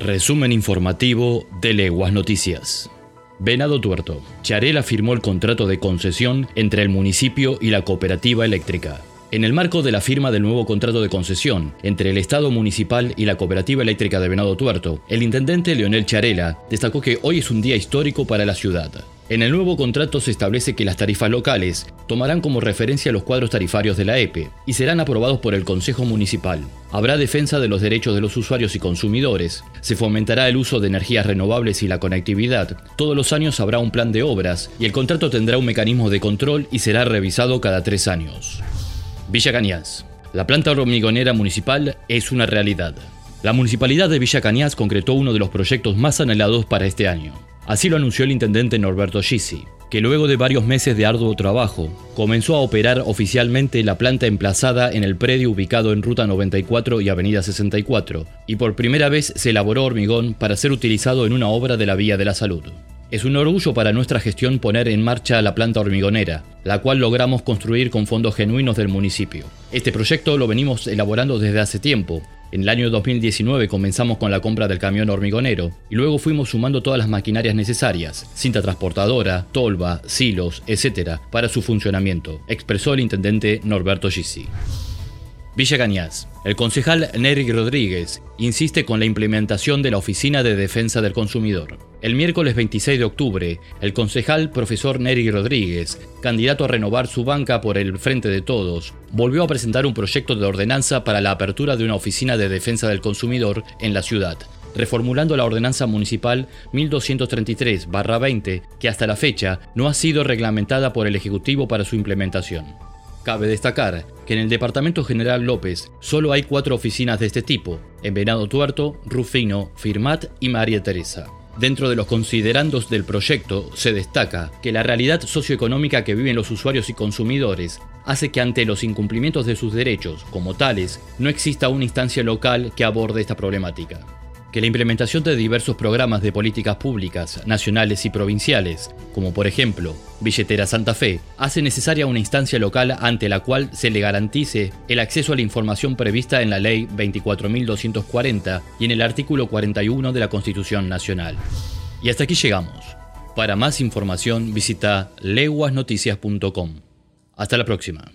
Resumen informativo de Leguas Noticias. Venado Tuerto. Charela firmó el contrato de concesión entre el municipio y la cooperativa eléctrica. En el marco de la firma del nuevo contrato de concesión entre el Estado municipal y la Cooperativa Eléctrica de Venado Tuerto, el intendente Leonel Charela destacó que hoy es un día histórico para la ciudad. En el nuevo contrato se establece que las tarifas locales tomarán como referencia los cuadros tarifarios de la EPE y serán aprobados por el Consejo Municipal. Habrá defensa de los derechos de los usuarios y consumidores, se fomentará el uso de energías renovables y la conectividad, todos los años habrá un plan de obras y el contrato tendrá un mecanismo de control y será revisado cada tres años. Villa Cañas. La planta hormigonera municipal es una realidad. La municipalidad de Villa Cañas concretó uno de los proyectos más anhelados para este año. Así lo anunció el intendente Norberto Gisi, que luego de varios meses de arduo trabajo, comenzó a operar oficialmente la planta emplazada en el predio ubicado en Ruta 94 y Avenida 64, y por primera vez se elaboró hormigón para ser utilizado en una obra de la Vía de la Salud. Es un orgullo para nuestra gestión poner en marcha la planta hormigonera, la cual logramos construir con fondos genuinos del municipio. Este proyecto lo venimos elaborando desde hace tiempo, en el año 2019 comenzamos con la compra del camión hormigonero y luego fuimos sumando todas las maquinarias necesarias, cinta transportadora, tolva, silos, etc., para su funcionamiento, expresó el intendente Norberto Gisi. Villa Cañas. El concejal Nery Rodríguez insiste con la implementación de la Oficina de Defensa del Consumidor. El miércoles 26 de octubre, el concejal profesor Nery Rodríguez, candidato a renovar su banca por el Frente de Todos, volvió a presentar un proyecto de ordenanza para la apertura de una Oficina de Defensa del Consumidor en la ciudad, reformulando la ordenanza municipal 1233-20, que hasta la fecha no ha sido reglamentada por el Ejecutivo para su implementación. Cabe destacar que en el Departamento General López solo hay cuatro oficinas de este tipo, en Venado Tuerto, Rufino, Firmat y María Teresa. Dentro de los considerandos del proyecto se destaca que la realidad socioeconómica que viven los usuarios y consumidores hace que ante los incumplimientos de sus derechos como tales no exista una instancia local que aborde esta problemática que la implementación de diversos programas de políticas públicas nacionales y provinciales, como por ejemplo Billetera Santa Fe, hace necesaria una instancia local ante la cual se le garantice el acceso a la información prevista en la Ley 24.240 y en el artículo 41 de la Constitución Nacional. Y hasta aquí llegamos. Para más información visita leguasnoticias.com. Hasta la próxima.